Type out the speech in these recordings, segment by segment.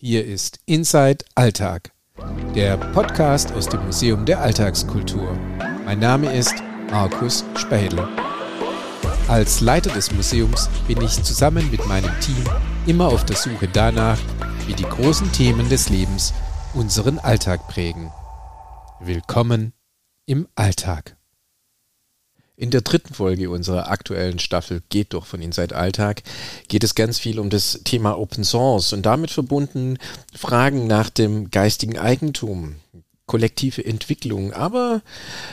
Hier ist Inside Alltag, der Podcast aus dem Museum der Alltagskultur. Mein Name ist Markus Spähle. Als Leiter des Museums bin ich zusammen mit meinem Team immer auf der Suche danach, wie die großen Themen des Lebens unseren Alltag prägen. Willkommen im Alltag. In der dritten Folge unserer aktuellen Staffel Geht doch von Inside Alltag geht es ganz viel um das Thema Open Source und damit verbunden Fragen nach dem geistigen Eigentum, kollektive Entwicklung. Aber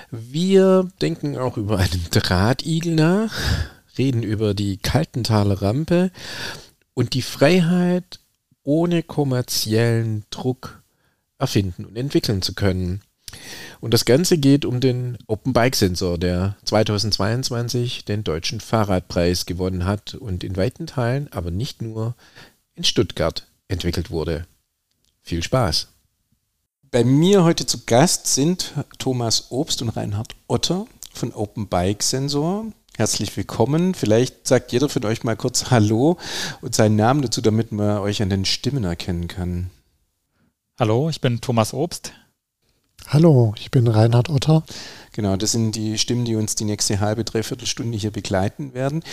wir denken auch über einen Drahtigel nach, reden über die Kaltenthaler Rampe und die Freiheit, ohne kommerziellen Druck erfinden und entwickeln zu können. Und das Ganze geht um den Open Bike Sensor, der 2022 den deutschen Fahrradpreis gewonnen hat und in weiten Teilen, aber nicht nur in Stuttgart entwickelt wurde. Viel Spaß! Bei mir heute zu Gast sind Thomas Obst und Reinhard Otter von Open Bike Sensor. Herzlich willkommen. Vielleicht sagt jeder von euch mal kurz Hallo und seinen Namen dazu, damit man euch an den Stimmen erkennen kann. Hallo, ich bin Thomas Obst. Hallo, ich bin Reinhard Otter. Genau, das sind die Stimmen, die uns die nächste halbe, dreiviertel Stunde hier begleiten werden.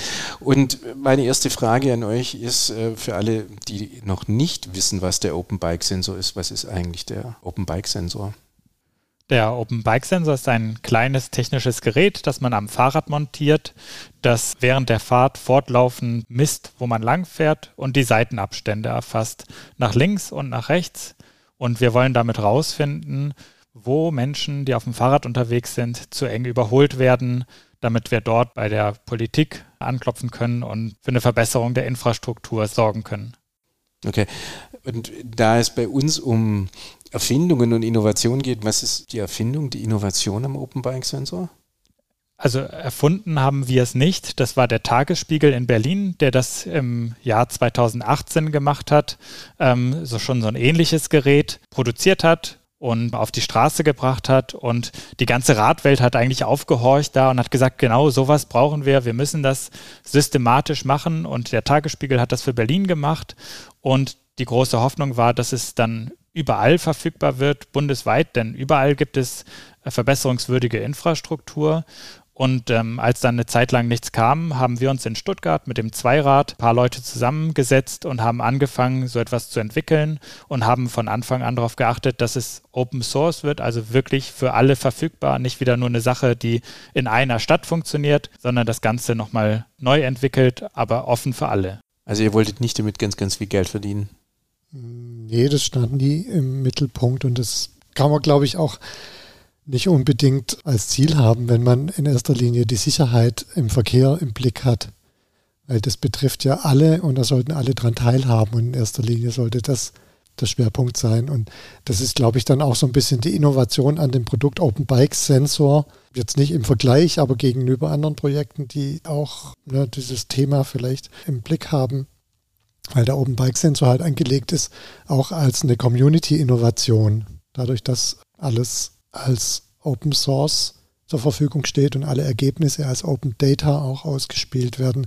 Und meine erste Frage an euch ist äh, für alle, die noch nicht wissen, was der Open Bike Sensor ist, was ist eigentlich der Open Bike Sensor? Der Open Bike Sensor ist ein kleines technisches Gerät, das man am Fahrrad montiert, das während der Fahrt fortlaufend misst, wo man lang fährt und die Seitenabstände erfasst, nach links und nach rechts. Und wir wollen damit herausfinden, wo Menschen, die auf dem Fahrrad unterwegs sind, zu eng überholt werden, damit wir dort bei der Politik anklopfen können und für eine Verbesserung der Infrastruktur sorgen können. Okay. Und da es bei uns um Erfindungen und Innovationen geht, was ist die Erfindung, die Innovation am Open Bike Sensor? Also erfunden haben wir es nicht. Das war der Tagesspiegel in Berlin, der das im Jahr 2018 gemacht hat. Ähm, so schon so ein ähnliches Gerät produziert hat, und auf die Straße gebracht hat. Und die ganze Radwelt hat eigentlich aufgehorcht da und hat gesagt, genau sowas brauchen wir. Wir müssen das systematisch machen. Und der Tagesspiegel hat das für Berlin gemacht. Und die große Hoffnung war, dass es dann überall verfügbar wird, bundesweit, denn überall gibt es verbesserungswürdige Infrastruktur. Und ähm, als dann eine Zeit lang nichts kam, haben wir uns in Stuttgart mit dem Zweirad ein paar Leute zusammengesetzt und haben angefangen, so etwas zu entwickeln und haben von Anfang an darauf geachtet, dass es Open Source wird, also wirklich für alle verfügbar, nicht wieder nur eine Sache, die in einer Stadt funktioniert, sondern das Ganze nochmal neu entwickelt, aber offen für alle. Also ihr wolltet nicht damit ganz, ganz viel Geld verdienen? Nee, das stand nie im Mittelpunkt und das kann man, glaube ich, auch nicht unbedingt als Ziel haben, wenn man in erster Linie die Sicherheit im Verkehr im Blick hat. Weil das betrifft ja alle und da sollten alle dran teilhaben und in erster Linie sollte das der Schwerpunkt sein. Und das ist, glaube ich, dann auch so ein bisschen die Innovation an dem Produkt Open Bike Sensor. Jetzt nicht im Vergleich, aber gegenüber anderen Projekten, die auch ne, dieses Thema vielleicht im Blick haben. Weil der Open Bike Sensor halt angelegt ist, auch als eine Community-Innovation. Dadurch, dass alles als Open Source zur Verfügung steht und alle Ergebnisse als Open Data auch ausgespielt werden,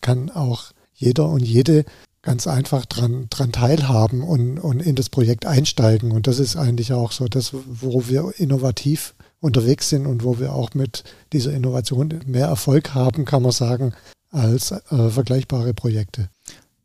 kann auch jeder und jede ganz einfach dran, dran teilhaben und, und in das Projekt einsteigen. Und das ist eigentlich auch so das, wo wir innovativ unterwegs sind und wo wir auch mit dieser Innovation mehr Erfolg haben, kann man sagen, als äh, vergleichbare Projekte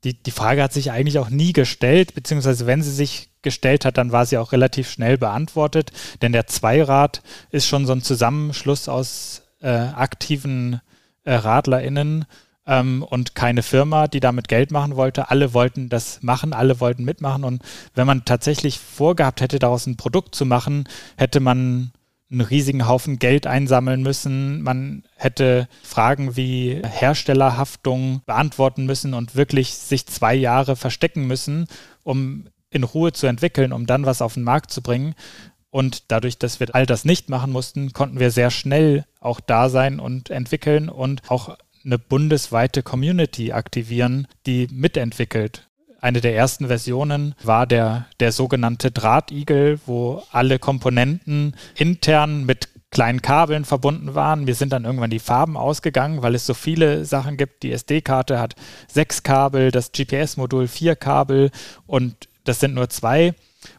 die, die Frage hat sich eigentlich auch nie gestellt, beziehungsweise wenn sie sich gestellt hat, dann war sie auch relativ schnell beantwortet, denn der Zweirad ist schon so ein Zusammenschluss aus äh, aktiven äh, RadlerInnen ähm, und keine Firma, die damit Geld machen wollte. Alle wollten das machen, alle wollten mitmachen und wenn man tatsächlich vorgehabt hätte, daraus ein Produkt zu machen, hätte man einen riesigen Haufen Geld einsammeln müssen. Man hätte Fragen wie Herstellerhaftung beantworten müssen und wirklich sich zwei Jahre verstecken müssen, um in Ruhe zu entwickeln, um dann was auf den Markt zu bringen. Und dadurch, dass wir all das nicht machen mussten, konnten wir sehr schnell auch da sein und entwickeln und auch eine bundesweite Community aktivieren, die mitentwickelt eine der ersten Versionen war der, der sogenannte Drahtigel, wo alle Komponenten intern mit kleinen Kabeln verbunden waren. Wir sind dann irgendwann die Farben ausgegangen, weil es so viele Sachen gibt. Die SD-Karte hat sechs Kabel, das GPS-Modul vier Kabel und das sind nur zwei.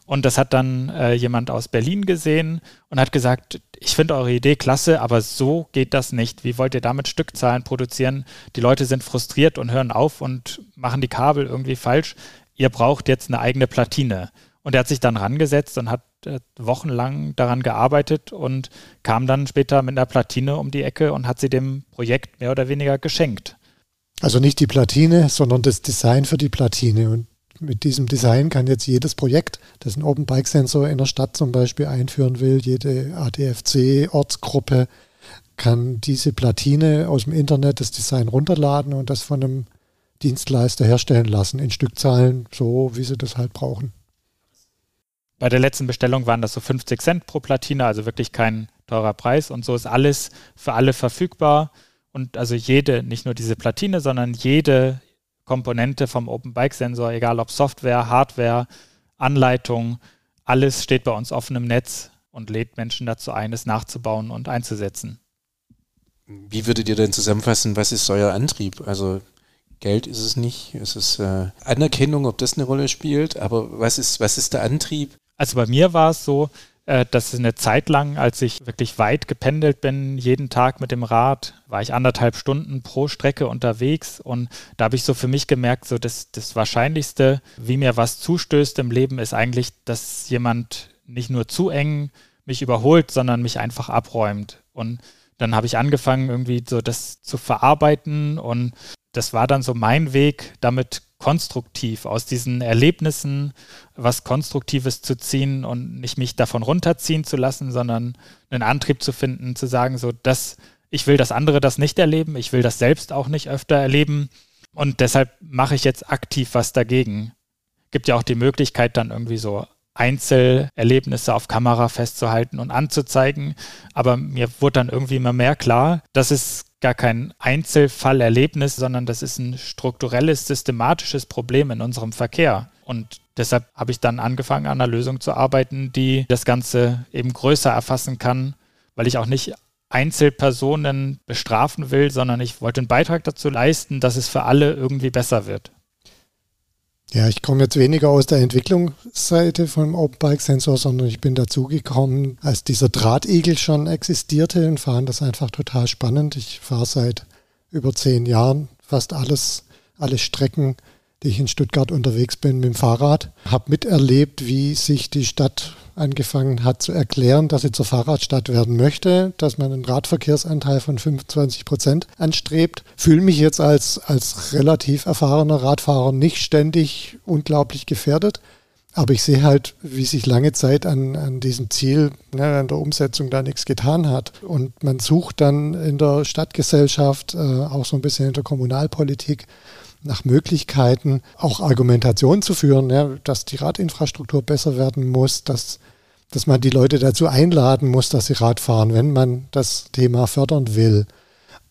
Und das hat dann äh, jemand aus Berlin gesehen und hat gesagt, ich finde eure Idee klasse, aber so geht das nicht. Wie wollt ihr damit Stückzahlen produzieren? Die Leute sind frustriert und hören auf und machen die Kabel irgendwie falsch. Ihr braucht jetzt eine eigene Platine. Und er hat sich dann rangesetzt und hat äh, wochenlang daran gearbeitet und kam dann später mit einer Platine um die Ecke und hat sie dem Projekt mehr oder weniger geschenkt. Also nicht die Platine, sondern das Design für die Platine. Und mit diesem Design kann jetzt jedes Projekt, das einen Open Bike Sensor in der Stadt zum Beispiel einführen will, jede ADFC-Ortsgruppe, kann diese Platine aus dem Internet das Design runterladen und das von einem Dienstleister herstellen lassen in Stückzahlen, so wie sie das halt brauchen. Bei der letzten Bestellung waren das so 50 Cent pro Platine, also wirklich kein teurer Preis. Und so ist alles für alle verfügbar. Und also jede, nicht nur diese Platine, sondern jede Komponente vom Open Bike Sensor, egal ob Software, Hardware, Anleitung, alles steht bei uns offen im Netz und lädt Menschen dazu ein, es nachzubauen und einzusetzen. Wie würdet ihr denn zusammenfassen, was ist euer Antrieb? Also Geld ist es nicht, es ist äh, Anerkennung, ob das eine Rolle spielt, aber was ist, was ist der Antrieb? Also bei mir war es so, dass eine Zeit lang, als ich wirklich weit gependelt bin, jeden Tag mit dem Rad, war ich anderthalb Stunden pro Strecke unterwegs und da habe ich so für mich gemerkt, so das, das Wahrscheinlichste, wie mir was zustößt im Leben, ist eigentlich, dass jemand nicht nur zu eng mich überholt, sondern mich einfach abräumt. Und dann habe ich angefangen, irgendwie so das zu verarbeiten und das war dann so mein Weg, damit konstruktiv aus diesen Erlebnissen was Konstruktives zu ziehen und nicht mich davon runterziehen zu lassen, sondern einen Antrieb zu finden, zu sagen, so, dass ich will, dass andere das nicht erleben, ich will das selbst auch nicht öfter erleben und deshalb mache ich jetzt aktiv was dagegen. Gibt ja auch die Möglichkeit, dann irgendwie so Einzelerlebnisse auf Kamera festzuhalten und anzuzeigen. Aber mir wurde dann irgendwie immer mehr klar, dass es gar kein Einzelfallerlebnis, sondern das ist ein strukturelles, systematisches Problem in unserem Verkehr. Und deshalb habe ich dann angefangen, an einer Lösung zu arbeiten, die das Ganze eben größer erfassen kann, weil ich auch nicht Einzelpersonen bestrafen will, sondern ich wollte einen Beitrag dazu leisten, dass es für alle irgendwie besser wird. Ja, ich komme jetzt weniger aus der Entwicklungsseite vom Open Bike Sensor, sondern ich bin dazugekommen, als dieser Drahtigel schon existierte und fand das einfach total spannend. Ich fahre seit über zehn Jahren fast alles, alle Strecken die ich in Stuttgart unterwegs bin mit dem Fahrrad, habe miterlebt, wie sich die Stadt angefangen hat zu erklären, dass sie zur Fahrradstadt werden möchte, dass man einen Radverkehrsanteil von 25 Prozent anstrebt. Fühle mich jetzt als, als relativ erfahrener Radfahrer nicht ständig unglaublich gefährdet. Aber ich sehe halt, wie sich lange Zeit an, an diesem Ziel, ne, an der Umsetzung da nichts getan hat. Und man sucht dann in der Stadtgesellschaft, äh, auch so ein bisschen in der Kommunalpolitik, nach Möglichkeiten, auch Argumentation zu führen, ja, dass die Radinfrastruktur besser werden muss, dass, dass man die Leute dazu einladen muss, dass sie Rad fahren, wenn man das Thema fördern will.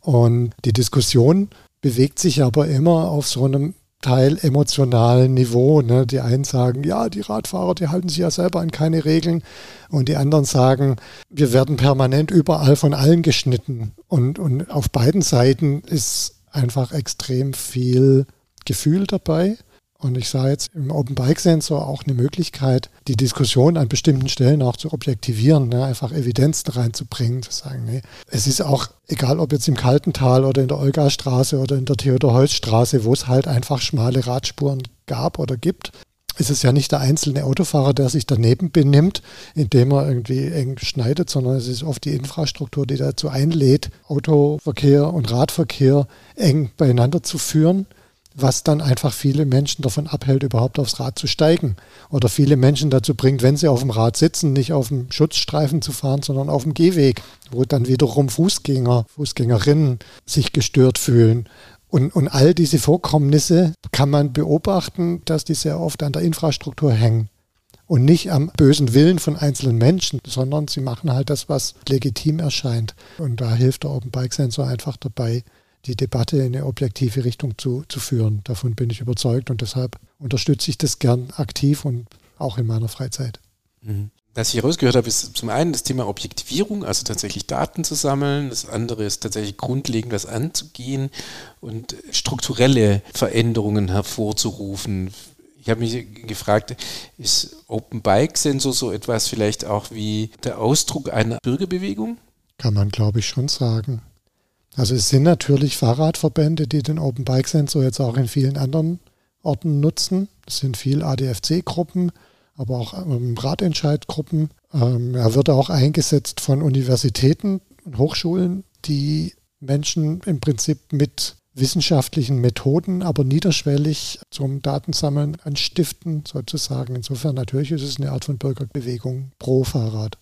Und die Diskussion bewegt sich aber immer auf so einem Teil emotionalen Niveau. Ne? Die einen sagen, ja, die Radfahrer, die halten sich ja selber an keine Regeln. Und die anderen sagen, wir werden permanent überall von allen geschnitten. Und, und auf beiden Seiten ist einfach extrem viel Gefühl dabei. Und ich sah jetzt im Open Bike Sensor auch eine Möglichkeit, die Diskussion an bestimmten Stellen auch zu objektivieren, ne? einfach Evidenzen reinzubringen, zu sagen, nee, es ist auch egal, ob jetzt im Kaltental oder in der Olga-Straße oder in der Theodor-Heuss-Straße, wo es halt einfach schmale Radspuren gab oder gibt, ist es ja nicht der einzelne Autofahrer, der sich daneben benimmt, indem er irgendwie eng schneidet, sondern es ist oft die Infrastruktur, die dazu einlädt, Autoverkehr und Radverkehr eng beieinander zu führen, was dann einfach viele Menschen davon abhält, überhaupt aufs Rad zu steigen. Oder viele Menschen dazu bringt, wenn sie auf dem Rad sitzen, nicht auf dem Schutzstreifen zu fahren, sondern auf dem Gehweg, wo dann wiederum Fußgänger, Fußgängerinnen sich gestört fühlen und, und all diese Vorkommnisse kann man beobachten, dass die sehr oft an der Infrastruktur hängen. Und nicht am bösen Willen von einzelnen Menschen, sondern sie machen halt das, was legitim erscheint. Und da hilft der Open Bike Sensor einfach dabei, die Debatte in eine objektive Richtung zu, zu führen. Davon bin ich überzeugt und deshalb unterstütze ich das gern aktiv und auch in meiner Freizeit. Mhm. Was ich herausgehört habe, ist zum einen das Thema Objektivierung, also tatsächlich Daten zu sammeln. Das andere ist tatsächlich grundlegend was anzugehen und strukturelle Veränderungen hervorzurufen. Ich habe mich gefragt, ist Open Bike Sensor so etwas vielleicht auch wie der Ausdruck einer Bürgerbewegung? Kann man, glaube ich, schon sagen. Also es sind natürlich Fahrradverbände, die den Open Bike Sensor jetzt auch in vielen anderen Orten nutzen. Es sind viel ADFC-Gruppen, aber auch ähm, Radentscheidgruppen. Ähm, er wird auch eingesetzt von Universitäten und Hochschulen, die Menschen im Prinzip mit wissenschaftlichen Methoden, aber niederschwellig zum Datensammeln anstiften, sozusagen. Insofern natürlich ist es eine Art von Bürgerbewegung pro Fahrrad.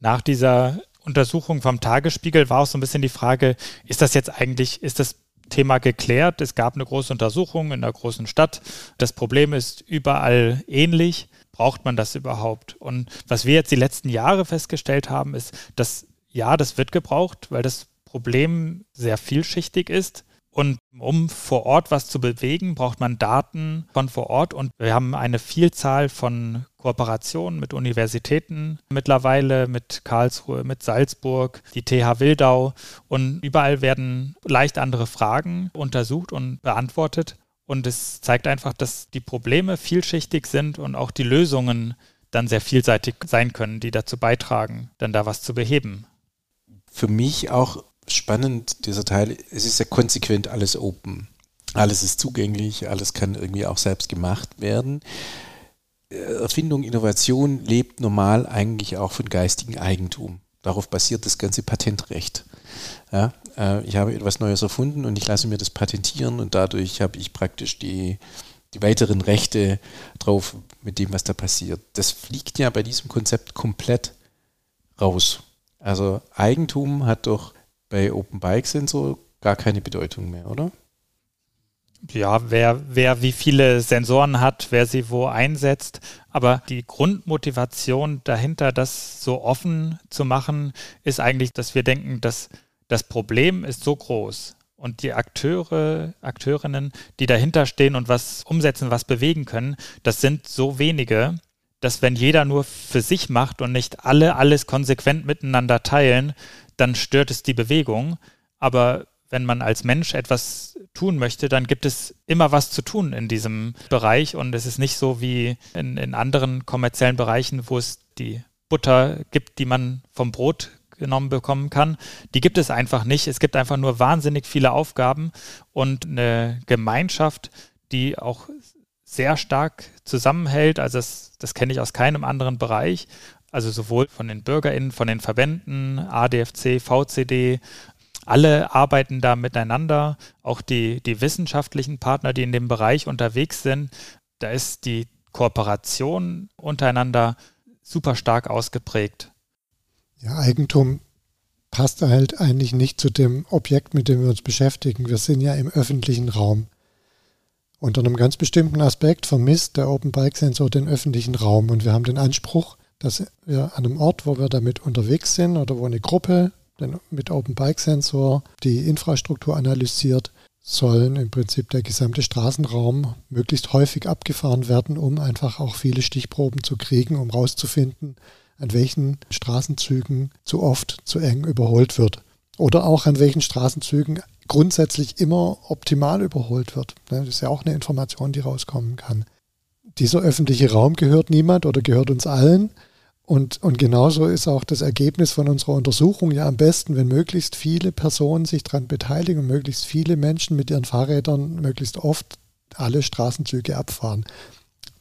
Nach dieser Untersuchung vom Tagesspiegel war auch so ein bisschen die Frage, ist das jetzt eigentlich, ist das Thema geklärt? Es gab eine große Untersuchung in einer großen Stadt. Das Problem ist überall ähnlich. Braucht man das überhaupt? Und was wir jetzt die letzten Jahre festgestellt haben, ist, dass ja, das wird gebraucht, weil das Problem sehr vielschichtig ist. Und um vor Ort was zu bewegen, braucht man Daten von vor Ort. Und wir haben eine Vielzahl von Kooperationen mit Universitäten mittlerweile, mit Karlsruhe, mit Salzburg, die TH Wildau. Und überall werden leicht andere Fragen untersucht und beantwortet. Und es zeigt einfach, dass die Probleme vielschichtig sind und auch die Lösungen dann sehr vielseitig sein können, die dazu beitragen, dann da was zu beheben. Für mich auch spannend, dieser Teil, es ist ja konsequent alles open. Alles ist zugänglich, alles kann irgendwie auch selbst gemacht werden. Erfindung, Innovation lebt normal eigentlich auch von geistigem Eigentum. Darauf basiert das ganze Patentrecht. Ja, äh, ich habe etwas Neues erfunden und ich lasse mir das patentieren und dadurch habe ich praktisch die, die weiteren Rechte drauf mit dem, was da passiert. Das fliegt ja bei diesem Konzept komplett raus. Also Eigentum hat doch bei Open Bike Sensor gar keine Bedeutung mehr, oder? Ja, wer, wer wie viele Sensoren hat, wer sie wo einsetzt. Aber die Grundmotivation dahinter, das so offen zu machen, ist eigentlich, dass wir denken, dass das Problem ist so groß und die Akteure, Akteurinnen, die dahinter stehen und was umsetzen, was bewegen können, das sind so wenige, dass wenn jeder nur für sich macht und nicht alle alles konsequent miteinander teilen, dann stört es die Bewegung. Aber wenn man als Mensch etwas tun möchte, dann gibt es immer was zu tun in diesem Bereich und es ist nicht so wie in, in anderen kommerziellen Bereichen, wo es die Butter gibt, die man vom Brot genommen bekommen kann. Die gibt es einfach nicht. Es gibt einfach nur wahnsinnig viele Aufgaben und eine Gemeinschaft, die auch sehr stark zusammenhält. Also das, das kenne ich aus keinem anderen Bereich. Also sowohl von den BürgerInnen, von den Verbänden, ADFC, VCD, alle arbeiten da miteinander, auch die, die wissenschaftlichen Partner, die in dem Bereich unterwegs sind. Da ist die Kooperation untereinander super stark ausgeprägt. Ja, Eigentum passt halt eigentlich nicht zu dem Objekt, mit dem wir uns beschäftigen. Wir sind ja im öffentlichen Raum. Unter einem ganz bestimmten Aspekt vermisst der Open Bike Sensor den öffentlichen Raum und wir haben den Anspruch, dass wir an einem Ort, wo wir damit unterwegs sind oder wo eine Gruppe mit Open Bike Sensor die Infrastruktur analysiert, sollen im Prinzip der gesamte Straßenraum möglichst häufig abgefahren werden, um einfach auch viele Stichproben zu kriegen, um herauszufinden, an welchen Straßenzügen zu oft zu eng überholt wird. Oder auch an welchen Straßenzügen grundsätzlich immer optimal überholt wird. Das ist ja auch eine Information, die rauskommen kann. Dieser öffentliche Raum gehört niemand oder gehört uns allen. Und, und genauso ist auch das Ergebnis von unserer Untersuchung ja am besten, wenn möglichst viele Personen sich daran beteiligen und möglichst viele Menschen mit ihren Fahrrädern möglichst oft alle Straßenzüge abfahren.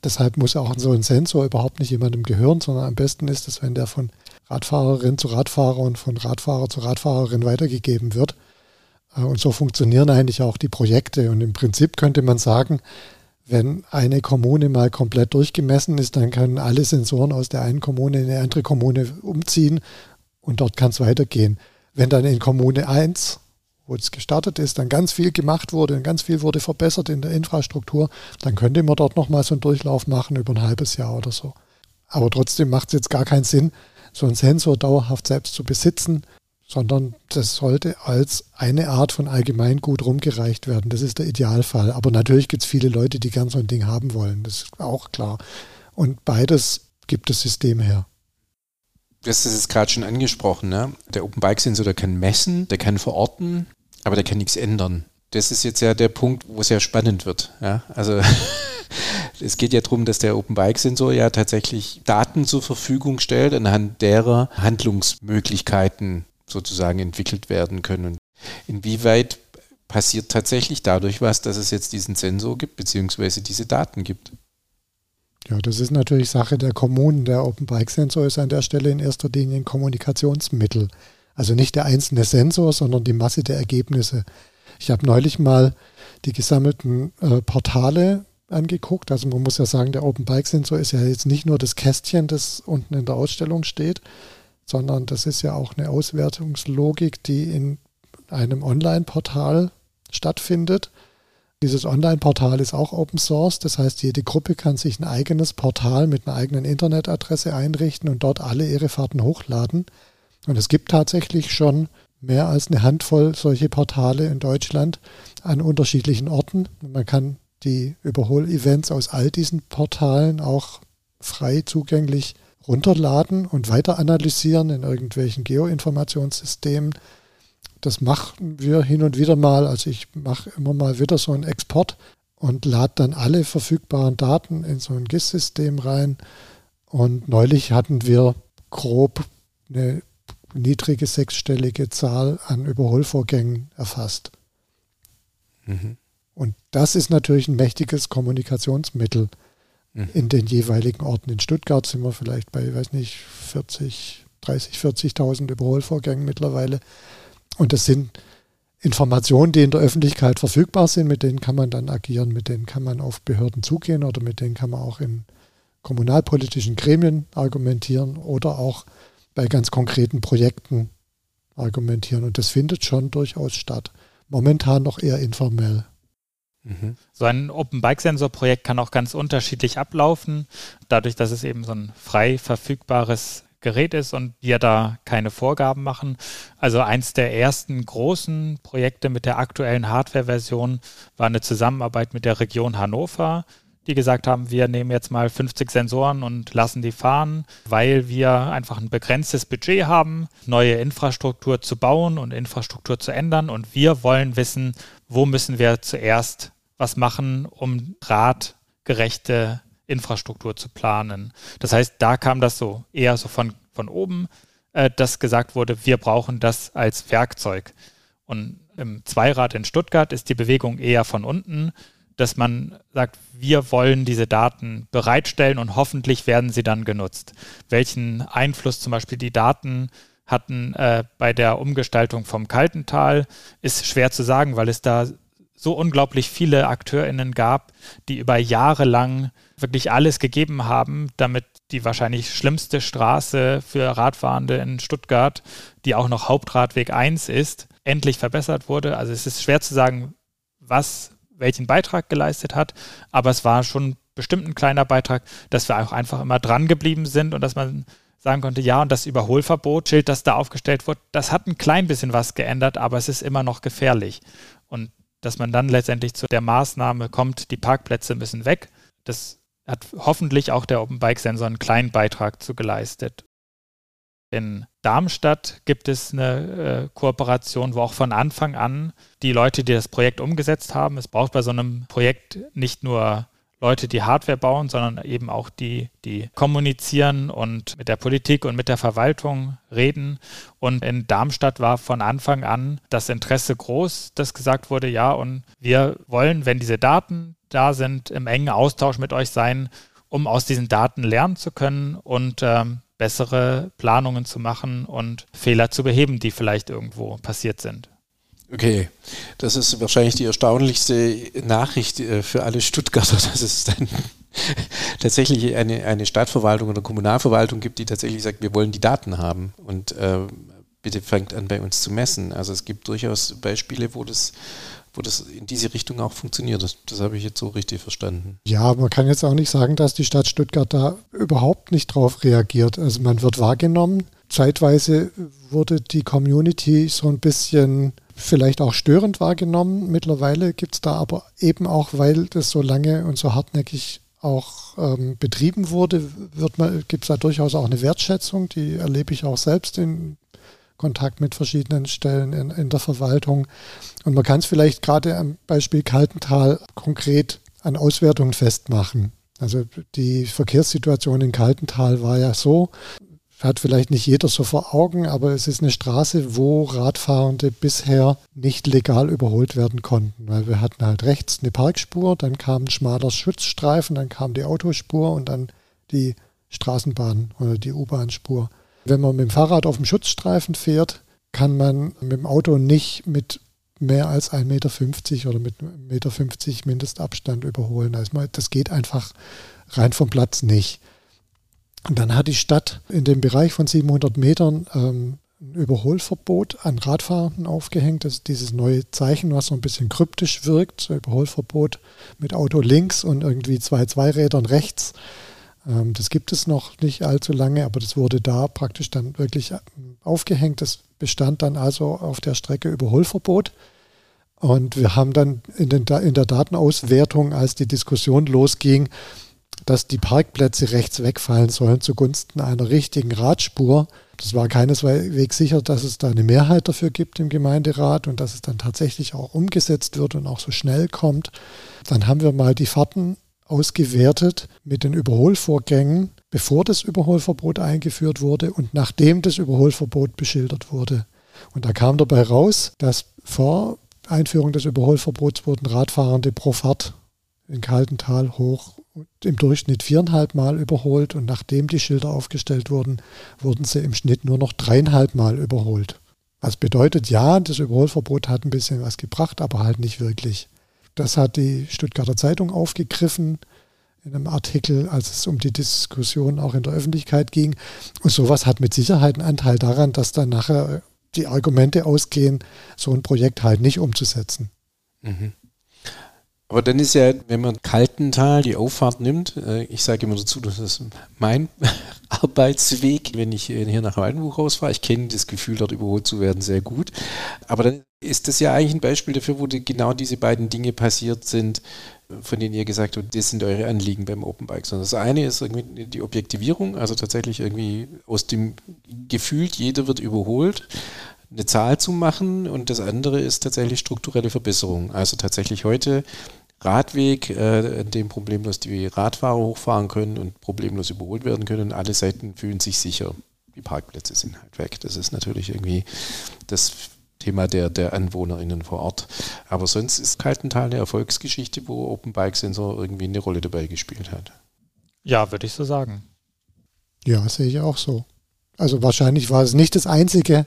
Deshalb muss auch so ein Sensor überhaupt nicht jemandem gehören, sondern am besten ist es, wenn der von Radfahrerin zu Radfahrer und von Radfahrer zu Radfahrerin weitergegeben wird. Äh, und so funktionieren eigentlich auch die Projekte. Und im Prinzip könnte man sagen, wenn eine Kommune mal komplett durchgemessen ist, dann können alle Sensoren aus der einen Kommune in eine andere Kommune umziehen und dort kann es weitergehen. Wenn dann in Kommune 1, wo es gestartet ist, dann ganz viel gemacht wurde und ganz viel wurde verbessert in der Infrastruktur, dann könnte man dort nochmal so einen Durchlauf machen über ein halbes Jahr oder so. Aber trotzdem macht es jetzt gar keinen Sinn, so einen Sensor dauerhaft selbst zu besitzen, sondern das sollte als eine Art von Allgemeingut rumgereicht werden. Das ist der Idealfall. Aber natürlich gibt es viele Leute, die gern so ein Ding haben wollen. Das ist auch klar. Und beides gibt das System her. Du hast es jetzt gerade schon angesprochen. Ne? Der Open Bike Sensor, kann messen, der kann verorten, aber der kann nichts ändern. Das ist jetzt ja der Punkt, wo es ja spannend wird. Ja? Also Es geht ja darum, dass der Open Bike Sensor ja tatsächlich Daten zur Verfügung stellt, anhand derer Handlungsmöglichkeiten sozusagen entwickelt werden können. Inwieweit passiert tatsächlich dadurch was, dass es jetzt diesen Sensor gibt, beziehungsweise diese Daten gibt? Ja, das ist natürlich Sache der Kommunen. Der Open Bike Sensor ist an der Stelle in erster Linie ein Kommunikationsmittel. Also nicht der einzelne Sensor, sondern die Masse der Ergebnisse. Ich habe neulich mal die gesammelten äh, Portale angeguckt. Also man muss ja sagen, der Open Bike Sensor ist ja jetzt nicht nur das Kästchen, das unten in der Ausstellung steht, sondern das ist ja auch eine Auswertungslogik, die in einem Online-Portal stattfindet. Dieses Online-Portal ist auch Open Source, das heißt, jede Gruppe kann sich ein eigenes Portal mit einer eigenen Internetadresse einrichten und dort alle ihre Fahrten hochladen. Und es gibt tatsächlich schon mehr als eine Handvoll solche Portale in Deutschland an unterschiedlichen Orten. Man kann die Überholevents aus all diesen Portalen auch frei zugänglich runterladen und weiter analysieren in irgendwelchen Geoinformationssystemen. Das machen wir hin und wieder mal. Also ich mache immer mal wieder so einen Export und lade dann alle verfügbaren Daten in so ein GIS-System rein. Und neulich hatten wir grob eine niedrige sechsstellige Zahl an Überholvorgängen erfasst. Mhm. Und das ist natürlich ein mächtiges Kommunikationsmittel in den jeweiligen Orten. In Stuttgart sind wir vielleicht bei, weiß nicht, 40, 30, 40.000 Überholvorgängen mittlerweile. Und das sind Informationen, die in der Öffentlichkeit verfügbar sind, mit denen kann man dann agieren, mit denen kann man auf Behörden zugehen oder mit denen kann man auch in kommunalpolitischen Gremien argumentieren oder auch bei ganz konkreten Projekten argumentieren. Und das findet schon durchaus statt. Momentan noch eher informell. So ein Open Bike Sensor Projekt kann auch ganz unterschiedlich ablaufen, dadurch, dass es eben so ein frei verfügbares Gerät ist und wir da keine Vorgaben machen. Also eins der ersten großen Projekte mit der aktuellen Hardware-Version war eine Zusammenarbeit mit der Region Hannover die gesagt haben, wir nehmen jetzt mal 50 Sensoren und lassen die fahren, weil wir einfach ein begrenztes Budget haben, neue Infrastruktur zu bauen und Infrastruktur zu ändern. Und wir wollen wissen, wo müssen wir zuerst was machen, um radgerechte Infrastruktur zu planen. Das heißt, da kam das so eher so von, von oben, äh, dass gesagt wurde, wir brauchen das als Werkzeug. Und im Zweirad in Stuttgart ist die Bewegung eher von unten dass man sagt, wir wollen diese Daten bereitstellen und hoffentlich werden sie dann genutzt. Welchen Einfluss zum Beispiel die Daten hatten äh, bei der Umgestaltung vom Kaltental, ist schwer zu sagen, weil es da so unglaublich viele AkteurInnen gab, die über Jahre lang wirklich alles gegeben haben, damit die wahrscheinlich schlimmste Straße für Radfahrende in Stuttgart, die auch noch Hauptradweg 1 ist, endlich verbessert wurde. Also es ist schwer zu sagen, was welchen Beitrag geleistet hat, aber es war schon bestimmt ein kleiner Beitrag, dass wir auch einfach immer dran geblieben sind und dass man sagen konnte, ja, und das Überholverbotsschild, das da aufgestellt wurde, das hat ein klein bisschen was geändert, aber es ist immer noch gefährlich. Und dass man dann letztendlich zu der Maßnahme kommt, die Parkplätze müssen weg, das hat hoffentlich auch der Open Bike Sensor einen kleinen Beitrag zu geleistet. In Darmstadt gibt es eine äh, Kooperation, wo auch von Anfang an die Leute, die das Projekt umgesetzt haben, es braucht bei so einem Projekt nicht nur Leute, die Hardware bauen, sondern eben auch die, die kommunizieren und mit der Politik und mit der Verwaltung reden. Und in Darmstadt war von Anfang an das Interesse groß, dass gesagt wurde, ja, und wir wollen, wenn diese Daten da sind, im engen Austausch mit euch sein, um aus diesen Daten lernen zu können und ähm, bessere Planungen zu machen und Fehler zu beheben, die vielleicht irgendwo passiert sind. Okay, das ist wahrscheinlich die erstaunlichste Nachricht äh, für alle Stuttgarter, dass es dann tatsächlich eine, eine Stadtverwaltung oder Kommunalverwaltung gibt, die tatsächlich sagt, wir wollen die Daten haben und äh, bitte fängt an bei uns zu messen. Also es gibt durchaus Beispiele, wo das wo das in diese Richtung auch funktioniert. Das, das habe ich jetzt so richtig verstanden. Ja, man kann jetzt auch nicht sagen, dass die Stadt Stuttgart da überhaupt nicht drauf reagiert. Also man wird wahrgenommen. Zeitweise wurde die Community so ein bisschen vielleicht auch störend wahrgenommen. Mittlerweile gibt es da aber eben auch, weil das so lange und so hartnäckig auch ähm, betrieben wurde, gibt es da durchaus auch eine Wertschätzung. Die erlebe ich auch selbst in Kontakt mit verschiedenen Stellen in, in der Verwaltung. Und man kann es vielleicht gerade am Beispiel Kaltental konkret an Auswertungen festmachen. Also die Verkehrssituation in Kaltental war ja so, hat vielleicht nicht jeder so vor Augen, aber es ist eine Straße, wo Radfahrende bisher nicht legal überholt werden konnten, weil wir hatten halt rechts eine Parkspur, dann kam ein schmaler Schutzstreifen, dann kam die Autospur und dann die Straßenbahn oder die U-Bahn-Spur. Wenn man mit dem Fahrrad auf dem Schutzstreifen fährt, kann man mit dem Auto nicht mit mehr als 1,50 Meter oder mit 1,50 Meter Mindestabstand überholen. Also das geht einfach rein vom Platz nicht. Und dann hat die Stadt in dem Bereich von 700 Metern ähm, ein Überholverbot an Radfahrenden aufgehängt. Das ist dieses neue Zeichen, was so ein bisschen kryptisch wirkt. Überholverbot mit Auto links und irgendwie zwei Zweirädern rechts. Ähm, das gibt es noch nicht allzu lange, aber das wurde da praktisch dann wirklich ähm, aufgehängt. Das bestand dann also auf der Strecke Überholverbot. Und wir haben dann in, den, in der Datenauswertung, als die Diskussion losging, dass die Parkplätze rechts wegfallen sollen zugunsten einer richtigen Radspur. Das war keineswegs sicher, dass es da eine Mehrheit dafür gibt im Gemeinderat und dass es dann tatsächlich auch umgesetzt wird und auch so schnell kommt. Dann haben wir mal die Fahrten ausgewertet mit den Überholvorgängen, bevor das Überholverbot eingeführt wurde und nachdem das Überholverbot beschildert wurde. Und da kam dabei raus, dass vor Einführung des Überholverbots wurden Radfahrende pro Fahrt in Kaltental hoch im Durchschnitt viereinhalb Mal überholt und nachdem die Schilder aufgestellt wurden, wurden sie im Schnitt nur noch dreieinhalb Mal überholt. Was bedeutet, ja, das Überholverbot hat ein bisschen was gebracht, aber halt nicht wirklich. Das hat die Stuttgarter Zeitung aufgegriffen in einem Artikel, als es um die Diskussion auch in der Öffentlichkeit ging. Und sowas hat mit Sicherheit einen Anteil daran, dass dann nachher die Argumente ausgehen, so ein Projekt halt nicht umzusetzen. Mhm. Aber dann ist ja, wenn man Kaltental die Auffahrt nimmt, äh, ich sage immer dazu, das ist mein Arbeitsweg, wenn ich hier nach Waldenbuch rausfahre. Ich kenne das Gefühl, dort überholt zu werden, sehr gut. Aber dann ist das ja eigentlich ein Beispiel dafür, wo genau diese beiden Dinge passiert sind, von denen ihr gesagt habt, das sind eure Anliegen beim Open Bike. Sondern das eine ist irgendwie die Objektivierung, also tatsächlich irgendwie aus dem Gefühl, jeder wird überholt eine Zahl zu machen und das andere ist tatsächlich strukturelle Verbesserung. Also tatsächlich heute Radweg, äh, an dem problemlos die Radfahrer hochfahren können und problemlos überholt werden können. Alle Seiten fühlen sich sicher. Die Parkplätze sind halt weg. Das ist natürlich irgendwie das Thema der, der AnwohnerInnen vor Ort. Aber sonst ist Kaltental eine Erfolgsgeschichte, wo Open Bike Sensor irgendwie eine Rolle dabei gespielt hat. Ja, würde ich so sagen. Ja, sehe ich auch so. Also wahrscheinlich war es nicht das einzige,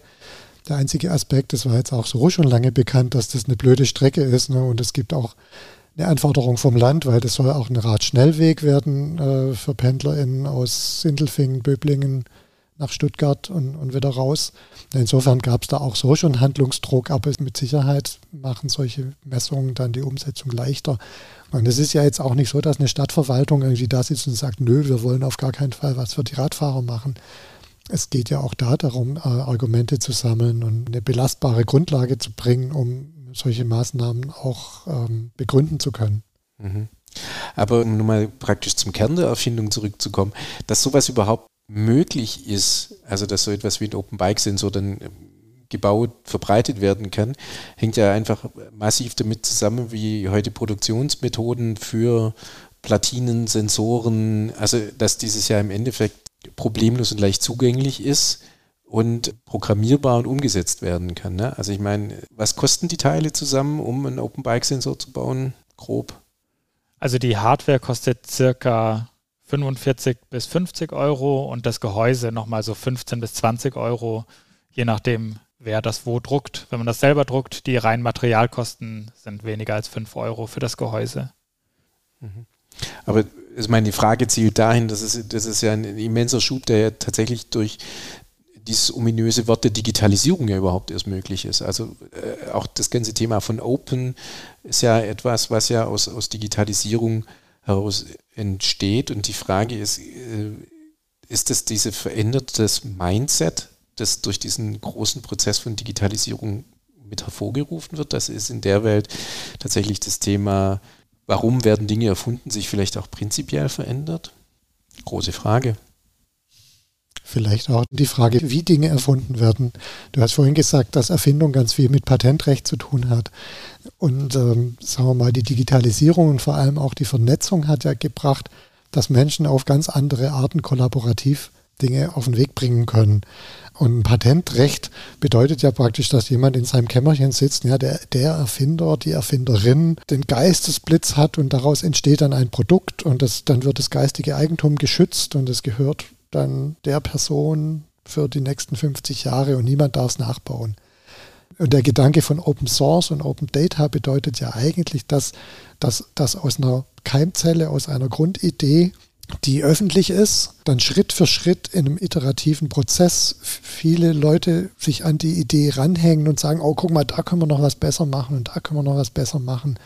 der einzige Aspekt. Das war jetzt auch so schon lange bekannt, dass das eine blöde Strecke ist. Ne? Und es gibt auch eine Anforderung vom Land, weil das soll auch ein Radschnellweg werden äh, für PendlerInnen aus Sindelfingen, Böblingen nach Stuttgart und, und wieder raus. Insofern gab es da auch so schon Handlungsdruck, aber mit Sicherheit machen solche Messungen dann die Umsetzung leichter. Und es ist ja jetzt auch nicht so, dass eine Stadtverwaltung irgendwie da sitzt und sagt, nö, wir wollen auf gar keinen Fall was für die Radfahrer machen. Es geht ja auch da darum, äh, Argumente zu sammeln und eine belastbare Grundlage zu bringen, um solche Maßnahmen auch ähm, begründen zu können. Mhm. Aber um nun mal praktisch zum Kern der Erfindung zurückzukommen, dass sowas überhaupt möglich ist, also dass so etwas wie ein Open Bike Sensor dann ähm, gebaut, verbreitet werden kann, hängt ja einfach massiv damit zusammen, wie heute Produktionsmethoden für Platinen, Sensoren, also dass dieses ja im Endeffekt problemlos und leicht zugänglich ist und programmierbar und umgesetzt werden kann. Ne? Also ich meine, was kosten die Teile zusammen, um einen Open Bike Sensor zu bauen? Grob. Also die Hardware kostet circa 45 bis 50 Euro und das Gehäuse nochmal so 15 bis 20 Euro, je nachdem, wer das wo druckt. Wenn man das selber druckt, die reinen Materialkosten sind weniger als 5 Euro für das Gehäuse. Mhm. Aber ich meine, die Frage zielt dahin, das ist, das ist ja ein immenser Schub, der ja tatsächlich durch dieses ominöse Wort der Digitalisierung ja überhaupt erst möglich ist. Also äh, auch das ganze Thema von Open ist ja etwas, was ja aus, aus Digitalisierung heraus entsteht. Und die Frage ist, äh, ist das diese verändertes Mindset, das durch diesen großen Prozess von Digitalisierung mit hervorgerufen wird? Das ist in der Welt tatsächlich das Thema, warum werden Dinge erfunden, sich vielleicht auch prinzipiell verändert? Große Frage. Vielleicht auch die Frage, wie Dinge erfunden werden. Du hast vorhin gesagt, dass Erfindung ganz viel mit Patentrecht zu tun hat. Und ähm, sagen wir mal, die Digitalisierung und vor allem auch die Vernetzung hat ja gebracht, dass Menschen auf ganz andere Arten kollaborativ Dinge auf den Weg bringen können. Und Patentrecht bedeutet ja praktisch, dass jemand in seinem Kämmerchen sitzt, ja, der, der Erfinder, die Erfinderin den Geistesblitz hat und daraus entsteht dann ein Produkt und das, dann wird das geistige Eigentum geschützt und es gehört dann der Person für die nächsten 50 Jahre und niemand darf es nachbauen. Und der Gedanke von Open Source und Open Data bedeutet ja eigentlich, dass, dass, dass aus einer Keimzelle, aus einer Grundidee die öffentlich ist, dann Schritt für Schritt in einem iterativen Prozess viele Leute sich an die Idee ranhängen und sagen, oh, guck mal, da können wir noch was besser machen und da können wir noch was besser machen.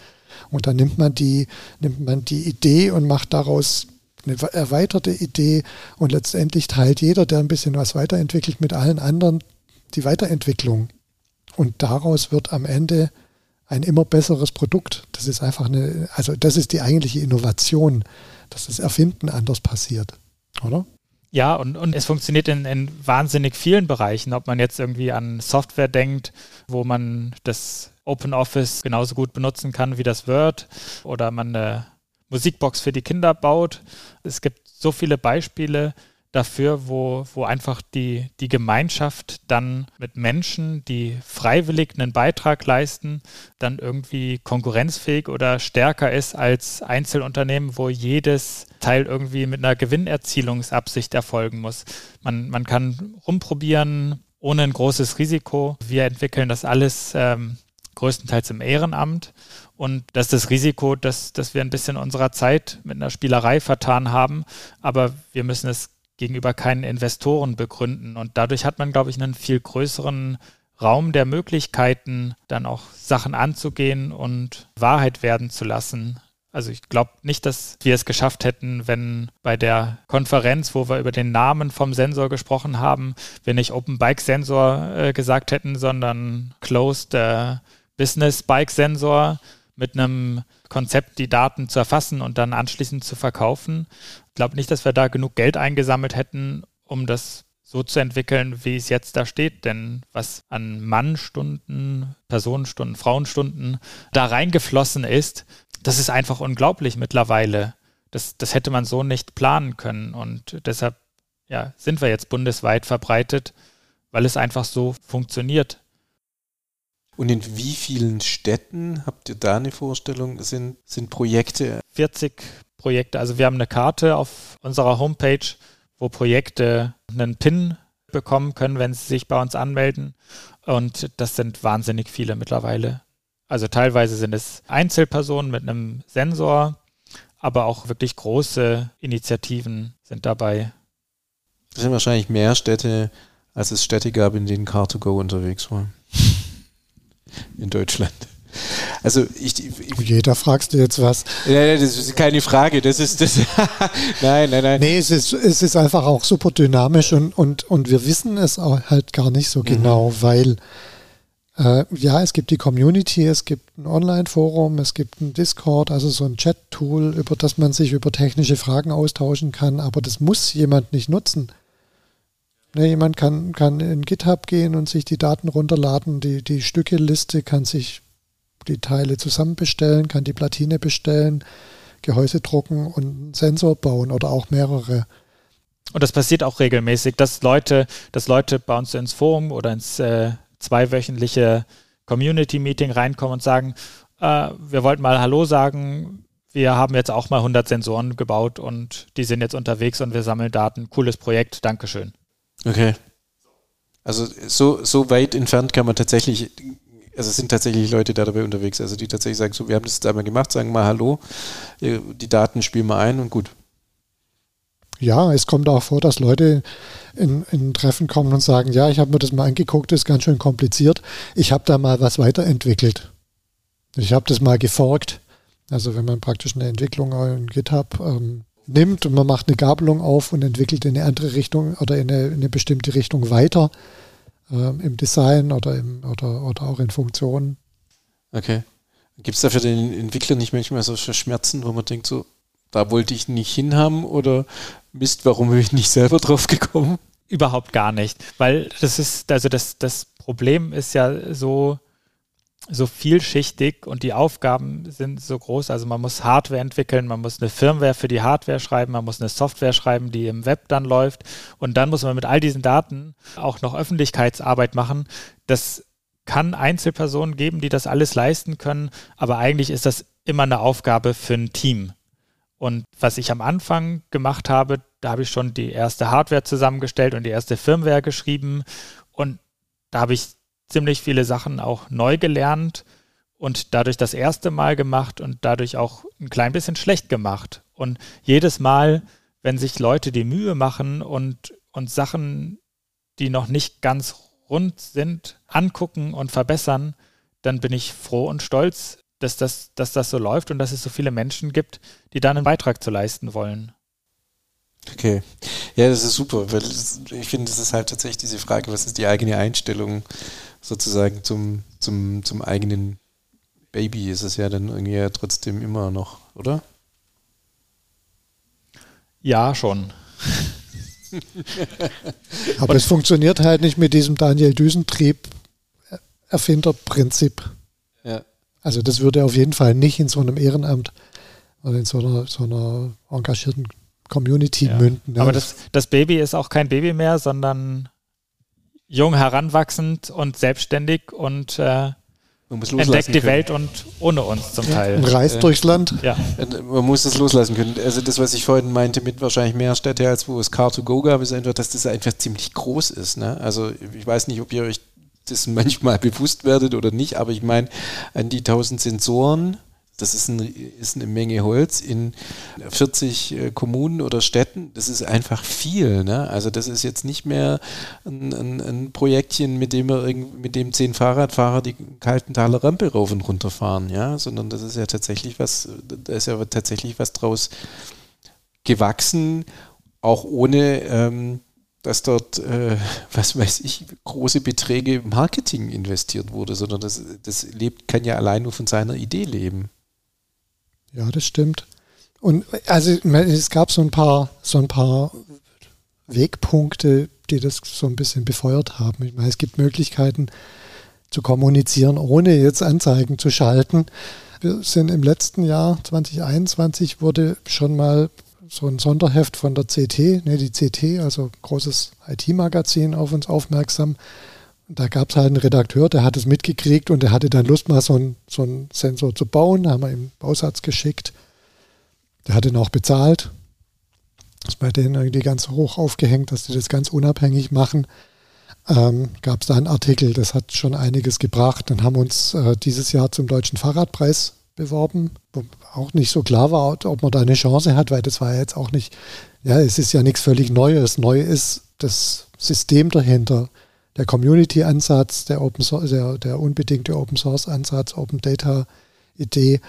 Und dann nimmt man die, nimmt man die Idee und macht daraus eine erweiterte Idee und letztendlich teilt jeder, der ein bisschen was weiterentwickelt, mit allen anderen die Weiterentwicklung. Und daraus wird am Ende ein immer besseres Produkt. Das ist einfach eine, also das ist die eigentliche Innovation dass das Erfinden anders passiert, oder? Ja, und, und es funktioniert in, in wahnsinnig vielen Bereichen, ob man jetzt irgendwie an Software denkt, wo man das Open Office genauso gut benutzen kann wie das Word oder man eine Musikbox für die Kinder baut. Es gibt so viele Beispiele, dafür, wo, wo einfach die, die Gemeinschaft dann mit Menschen, die freiwillig einen Beitrag leisten, dann irgendwie konkurrenzfähig oder stärker ist als Einzelunternehmen, wo jedes Teil irgendwie mit einer Gewinnerzielungsabsicht erfolgen muss. Man, man kann rumprobieren ohne ein großes Risiko. Wir entwickeln das alles ähm, größtenteils im Ehrenamt. Und das ist das Risiko, dass, dass wir ein bisschen unserer Zeit mit einer Spielerei vertan haben. Aber wir müssen es gegenüber keinen Investoren begründen. Und dadurch hat man, glaube ich, einen viel größeren Raum der Möglichkeiten, dann auch Sachen anzugehen und Wahrheit werden zu lassen. Also ich glaube nicht, dass wir es geschafft hätten, wenn bei der Konferenz, wo wir über den Namen vom Sensor gesprochen haben, wir nicht Open Bike Sensor äh, gesagt hätten, sondern Closed äh, Business Bike Sensor mit einem Konzept, die Daten zu erfassen und dann anschließend zu verkaufen. Ich glaube nicht, dass wir da genug Geld eingesammelt hätten, um das so zu entwickeln, wie es jetzt da steht. Denn was an Mannstunden, Personenstunden, Frauenstunden da reingeflossen ist, das ist einfach unglaublich mittlerweile. Das, das hätte man so nicht planen können. Und deshalb ja, sind wir jetzt bundesweit verbreitet, weil es einfach so funktioniert. Und in wie vielen Städten, habt ihr da eine Vorstellung, sind, sind Projekte? 40 Projekte. Also wir haben eine Karte auf unserer Homepage, wo Projekte einen PIN bekommen können, wenn sie sich bei uns anmelden. Und das sind wahnsinnig viele mittlerweile. Also teilweise sind es Einzelpersonen mit einem Sensor, aber auch wirklich große Initiativen sind dabei. Das sind wahrscheinlich mehr Städte, als es Städte gab, in denen Car2Go unterwegs war in Deutschland. Also ich, ich jeder fragst du jetzt was. Nein, das ist keine Frage. Das ist das. nein, nein, nein. Nee, es ist, es ist einfach auch super dynamisch und, und, und wir wissen es halt gar nicht so mhm. genau, weil äh, ja, es gibt die Community, es gibt ein Online-Forum, es gibt ein Discord, also so ein Chat-Tool, über das man sich über technische Fragen austauschen kann, aber das muss jemand nicht nutzen. Ne, jemand kann, kann in GitHub gehen und sich die Daten runterladen, die, die Stückeliste, kann sich die Teile zusammenbestellen, kann die Platine bestellen, Gehäuse drucken und einen Sensor bauen oder auch mehrere. Und das passiert auch regelmäßig, dass Leute, dass Leute bei uns ins Forum oder ins äh, zweiwöchentliche Community-Meeting reinkommen und sagen, äh, wir wollten mal Hallo sagen, wir haben jetzt auch mal 100 Sensoren gebaut und die sind jetzt unterwegs und wir sammeln Daten. Cooles Projekt, Dankeschön. Okay. Also so, so weit entfernt kann man tatsächlich, also es sind tatsächlich Leute da dabei unterwegs, also die tatsächlich sagen, so, wir haben das jetzt einmal gemacht, sagen mal Hallo, die Daten spielen wir ein und gut. Ja, es kommt auch vor, dass Leute in, in Treffen kommen und sagen, ja, ich habe mir das mal angeguckt, das ist ganz schön kompliziert. Ich habe da mal was weiterentwickelt. Ich habe das mal geforkt. Also wenn man praktisch eine Entwicklung in GitHub ähm, nimmt und man macht eine Gabelung auf und entwickelt in eine andere Richtung oder in eine, in eine bestimmte Richtung weiter äh, im Design oder, im, oder, oder auch in Funktionen. Okay. Gibt es da für den Entwickler nicht manchmal so Schmerzen, wo man denkt, so, da wollte ich nicht hinhaben oder Mist, warum bin ich nicht selber drauf gekommen? Überhaupt gar nicht, weil das ist, also das, das Problem ist ja so, so vielschichtig und die Aufgaben sind so groß. Also man muss Hardware entwickeln, man muss eine Firmware für die Hardware schreiben, man muss eine Software schreiben, die im Web dann läuft. Und dann muss man mit all diesen Daten auch noch Öffentlichkeitsarbeit machen. Das kann Einzelpersonen geben, die das alles leisten können, aber eigentlich ist das immer eine Aufgabe für ein Team. Und was ich am Anfang gemacht habe, da habe ich schon die erste Hardware zusammengestellt und die erste Firmware geschrieben. Und da habe ich ziemlich viele Sachen auch neu gelernt und dadurch das erste Mal gemacht und dadurch auch ein klein bisschen schlecht gemacht. Und jedes Mal, wenn sich Leute die Mühe machen und, und Sachen, die noch nicht ganz rund sind, angucken und verbessern, dann bin ich froh und stolz, dass das, dass das so läuft und dass es so viele Menschen gibt, die da einen Beitrag zu leisten wollen. Okay. Ja, das ist super, weil ich finde, das ist halt tatsächlich diese Frage, was ist die eigene Einstellung sozusagen zum, zum, zum eigenen Baby ist es ja dann irgendwie ja trotzdem immer noch, oder? Ja, schon. Aber es funktioniert halt nicht mit diesem Daniel Düsentrieb Erfinderprinzip. Ja. Also das würde auf jeden Fall nicht in so einem Ehrenamt oder in so einer, so einer engagierten Community ja. münden. Ja. Aber das, das Baby ist auch kein Baby mehr, sondern jung heranwachsend und selbstständig und äh, entdeckt die können. Welt und ohne uns zum Teil. Und reist äh, durchs Land. Ja. Man muss das loslassen können. Also das, was ich vorhin meinte, mit wahrscheinlich mehr Städte, als wo es Car2Go gab, ist einfach, dass das einfach ziemlich groß ist. Ne? Also ich weiß nicht, ob ihr euch das manchmal bewusst werdet oder nicht, aber ich meine, an die 1000 Sensoren, das ist, ein, ist eine Menge Holz in 40 äh, Kommunen oder Städten. Das ist einfach viel. Ne? Also das ist jetzt nicht mehr ein, ein, ein Projektchen, mit dem, wir, mit dem zehn Fahrradfahrer die Kaltenthaler Rampe rauf und runter fahren, ja, sondern das ist ja tatsächlich was, da ist ja tatsächlich was draus gewachsen, auch ohne ähm, dass dort, äh, was weiß ich, große Beträge Marketing investiert wurde, sondern das, das lebt, kann ja allein nur von seiner Idee leben. Ja, das stimmt. Und also es gab so ein paar, so ein paar Wegpunkte, die das so ein bisschen befeuert haben. Ich meine, es gibt Möglichkeiten zu kommunizieren, ohne jetzt Anzeigen zu schalten. Wir sind im letzten Jahr 2021 wurde schon mal so ein Sonderheft von der CT, ne, die CT, also großes IT-Magazin, auf uns aufmerksam da gab es halt einen Redakteur, der hat es mitgekriegt und der hatte dann Lust, mal so einen, so einen Sensor zu bauen. Da haben wir ihm Bausatz geschickt. Der hat ihn auch bezahlt. Das ist bei denen irgendwie ganz hoch aufgehängt, dass die das ganz unabhängig machen. Ähm, gab es da einen Artikel, das hat schon einiges gebracht. Dann haben wir uns äh, dieses Jahr zum Deutschen Fahrradpreis beworben, wo auch nicht so klar war, ob man da eine Chance hat, weil das war ja jetzt auch nicht, ja, es ist ja nichts völlig Neues. Neu ist das System dahinter der Community-Ansatz, der der, der unbedingte Open Source-Ansatz, Open Data-Idee,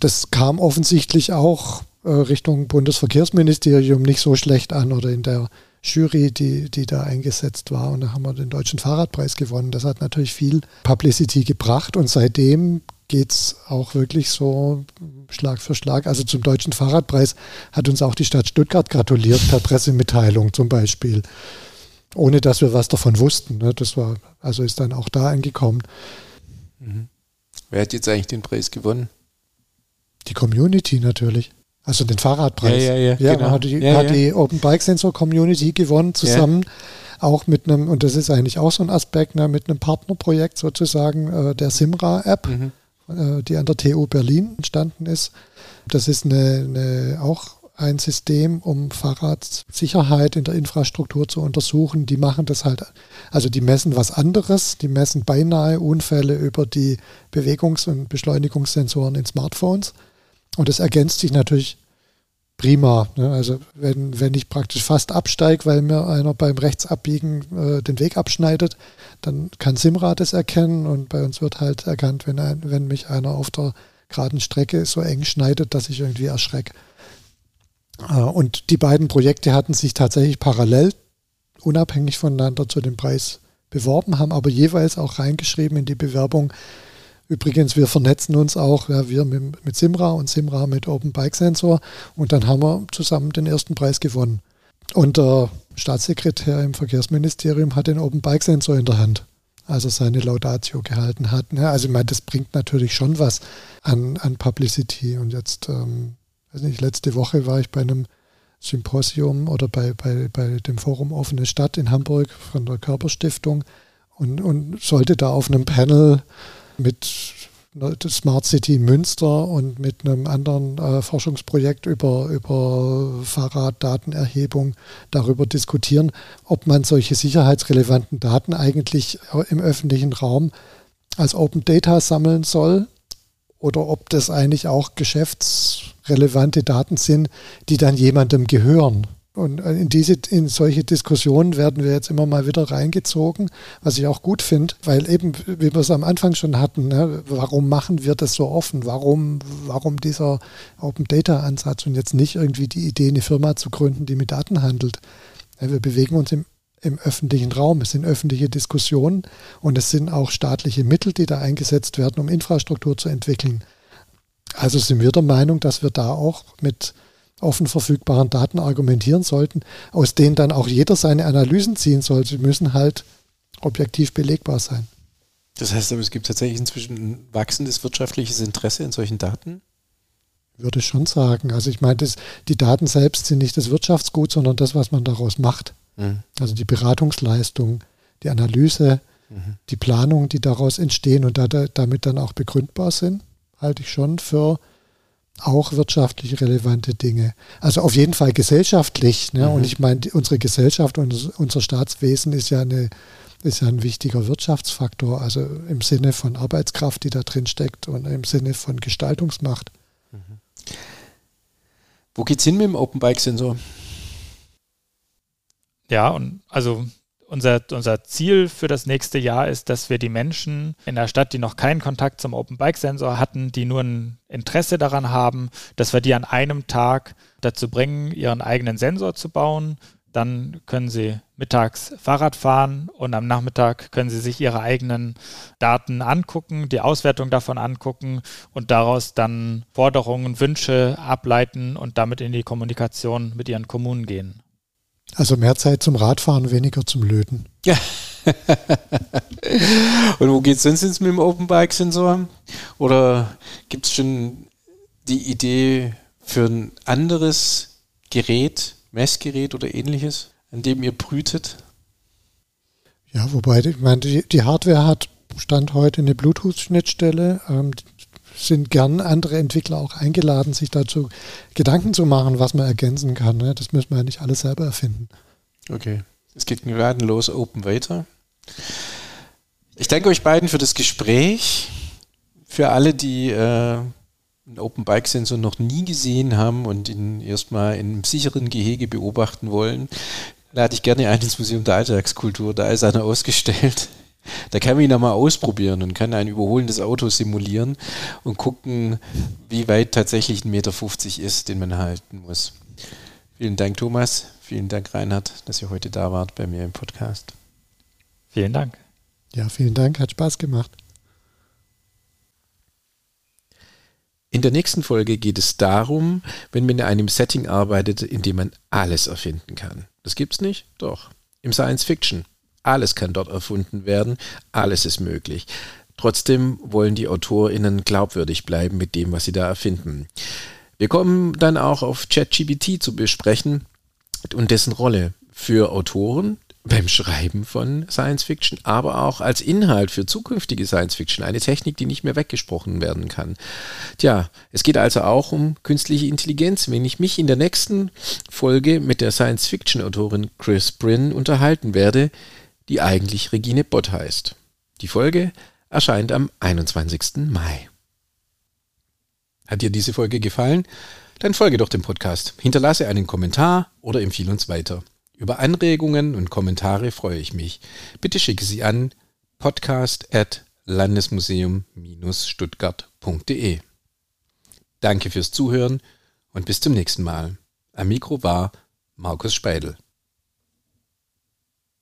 das kam offensichtlich auch äh, Richtung Bundesverkehrsministerium nicht so schlecht an oder in der Jury, die, die da eingesetzt war. Und da haben wir den Deutschen Fahrradpreis gewonnen. Das hat natürlich viel Publicity gebracht und seitdem geht es auch wirklich so Schlag für Schlag. Also zum Deutschen Fahrradpreis hat uns auch die Stadt Stuttgart gratuliert per Pressemitteilung zum Beispiel ohne dass wir was davon wussten. Ne? Das war, also ist dann auch da angekommen. Mhm. Wer hat jetzt eigentlich den Preis gewonnen? Die Community natürlich. Also den Fahrradpreis. Ja, ja, ja. ja genau. hat, die, ja, hat ja. die Open Bike Sensor Community gewonnen, zusammen auch mit einem, und das ist eigentlich auch so ein Aspekt, ne, mit einem Partnerprojekt sozusagen äh, der Simra-App, mhm. äh, die an der TU Berlin entstanden ist. Das ist eine, eine auch ein System, um Fahrradsicherheit in der Infrastruktur zu untersuchen. Die machen das halt, also die messen was anderes, die messen beinahe Unfälle über die Bewegungs- und Beschleunigungssensoren in Smartphones. Und das ergänzt sich natürlich prima. Ne? Also wenn, wenn ich praktisch fast absteige, weil mir einer beim Rechtsabbiegen äh, den Weg abschneidet, dann kann Simra das erkennen und bei uns wird halt erkannt, wenn, ein, wenn mich einer auf der geraden Strecke so eng schneidet, dass ich irgendwie erschrecke. Äh, und die beiden Projekte hatten sich tatsächlich parallel, unabhängig voneinander zu dem Preis beworben, haben aber jeweils auch reingeschrieben in die Bewerbung, Übrigens, wir vernetzen uns auch, ja, wir mit, mit, Simra und Simra mit Open Bike Sensor und dann haben wir zusammen den ersten Preis gewonnen. Und der Staatssekretär im Verkehrsministerium hat den Open Bike Sensor in der Hand. als er seine Laudatio gehalten hat. Ne? Also ich meine, das bringt natürlich schon was an, an Publicity. Und jetzt, ähm, weiß nicht, letzte Woche war ich bei einem Symposium oder bei, bei, bei dem Forum Offene Stadt in Hamburg von der Körperstiftung und, und sollte da auf einem Panel mit Smart City Münster und mit einem anderen äh, Forschungsprojekt über, über Fahrraddatenerhebung darüber diskutieren, ob man solche sicherheitsrelevanten Daten eigentlich im öffentlichen Raum als Open Data sammeln soll oder ob das eigentlich auch geschäftsrelevante Daten sind, die dann jemandem gehören. Und in diese, in solche Diskussionen werden wir jetzt immer mal wieder reingezogen, was ich auch gut finde, weil eben, wie wir es am Anfang schon hatten, ne, warum machen wir das so offen? Warum, warum dieser Open Data Ansatz und jetzt nicht irgendwie die Idee, eine Firma zu gründen, die mit Daten handelt? Ja, wir bewegen uns im, im öffentlichen Raum, es sind öffentliche Diskussionen und es sind auch staatliche Mittel, die da eingesetzt werden, um Infrastruktur zu entwickeln. Also sind wir der Meinung, dass wir da auch mit offen verfügbaren Daten argumentieren sollten, aus denen dann auch jeder seine Analysen ziehen soll. Sie müssen halt objektiv belegbar sein. Das heißt aber, es gibt tatsächlich inzwischen ein wachsendes wirtschaftliches Interesse in solchen Daten? Würde ich schon sagen. Also ich meine, das, die Daten selbst sind nicht das Wirtschaftsgut, sondern das, was man daraus macht. Mhm. Also die Beratungsleistung, die Analyse, mhm. die Planung, die daraus entstehen und da, damit dann auch begründbar sind, halte ich schon für auch wirtschaftlich relevante Dinge. Also auf jeden Fall gesellschaftlich. Ne? Mhm. Und ich meine, unsere Gesellschaft und unser Staatswesen ist ja, eine, ist ja ein wichtiger Wirtschaftsfaktor, also im Sinne von Arbeitskraft, die da drin steckt und im Sinne von Gestaltungsmacht. Mhm. Wo geht's hin mit dem Open Bike Sensor? Ja, und also unser, unser Ziel für das nächste Jahr ist, dass wir die Menschen in der Stadt, die noch keinen Kontakt zum Open Bike Sensor hatten, die nur ein Interesse daran haben, dass wir die an einem Tag dazu bringen, ihren eigenen Sensor zu bauen. Dann können sie mittags Fahrrad fahren und am Nachmittag können sie sich ihre eigenen Daten angucken, die Auswertung davon angucken und daraus dann Forderungen, Wünsche ableiten und damit in die Kommunikation mit ihren Kommunen gehen. Also mehr Zeit zum Radfahren, weniger zum Löten. Ja. Und wo geht es sonst mit dem Open Bike Sensor? Oder gibt es schon die Idee für ein anderes Gerät, Messgerät oder ähnliches, an dem ihr brütet? Ja, wobei, ich meine, die, die Hardware hat Stand heute eine Bluetooth-Schnittstelle. Ähm, sind gern andere Entwickler auch eingeladen, sich dazu Gedanken zu machen, was man ergänzen kann. Ne? Das müssen wir ja nicht alles selber erfinden. Okay, es geht gnadenlos open weiter. Ich danke euch beiden für das Gespräch. Für alle, die äh, einen Open Bike Sensor noch nie gesehen haben und ihn erstmal in einem sicheren Gehege beobachten wollen, lade ich gerne ein ins Museum der Alltagskultur. Da ist einer ausgestellt. Da kann man ihn mal ausprobieren und kann ein überholendes Auto simulieren und gucken, wie weit tatsächlich ein Meter 50 ist, den man halten muss. Vielen Dank, Thomas. Vielen Dank, Reinhard, dass ihr heute da wart bei mir im Podcast. Vielen Dank. Ja, vielen Dank. Hat Spaß gemacht. In der nächsten Folge geht es darum, wenn man in einem Setting arbeitet, in dem man alles erfinden kann. Das gibt's nicht? Doch. Im Science Fiction. Alles kann dort erfunden werden, alles ist möglich. Trotzdem wollen die AutorInnen glaubwürdig bleiben mit dem, was sie da erfinden. Wir kommen dann auch auf ChatGPT zu besprechen und dessen Rolle für Autoren beim Schreiben von Science Fiction, aber auch als Inhalt für zukünftige Science Fiction, eine Technik, die nicht mehr weggesprochen werden kann. Tja, es geht also auch um künstliche Intelligenz. Wenn ich mich in der nächsten Folge mit der Science Fiction Autorin Chris Bryn unterhalten werde, die eigentlich Regine Bott heißt. Die Folge erscheint am 21. Mai. Hat dir diese Folge gefallen? Dann folge doch dem Podcast, hinterlasse einen Kommentar oder empfehle uns weiter. Über Anregungen und Kommentare freue ich mich. Bitte schicke sie an podcast at landesmuseum-stuttgart.de. Danke fürs Zuhören und bis zum nächsten Mal. Am Mikro war Markus Speidel.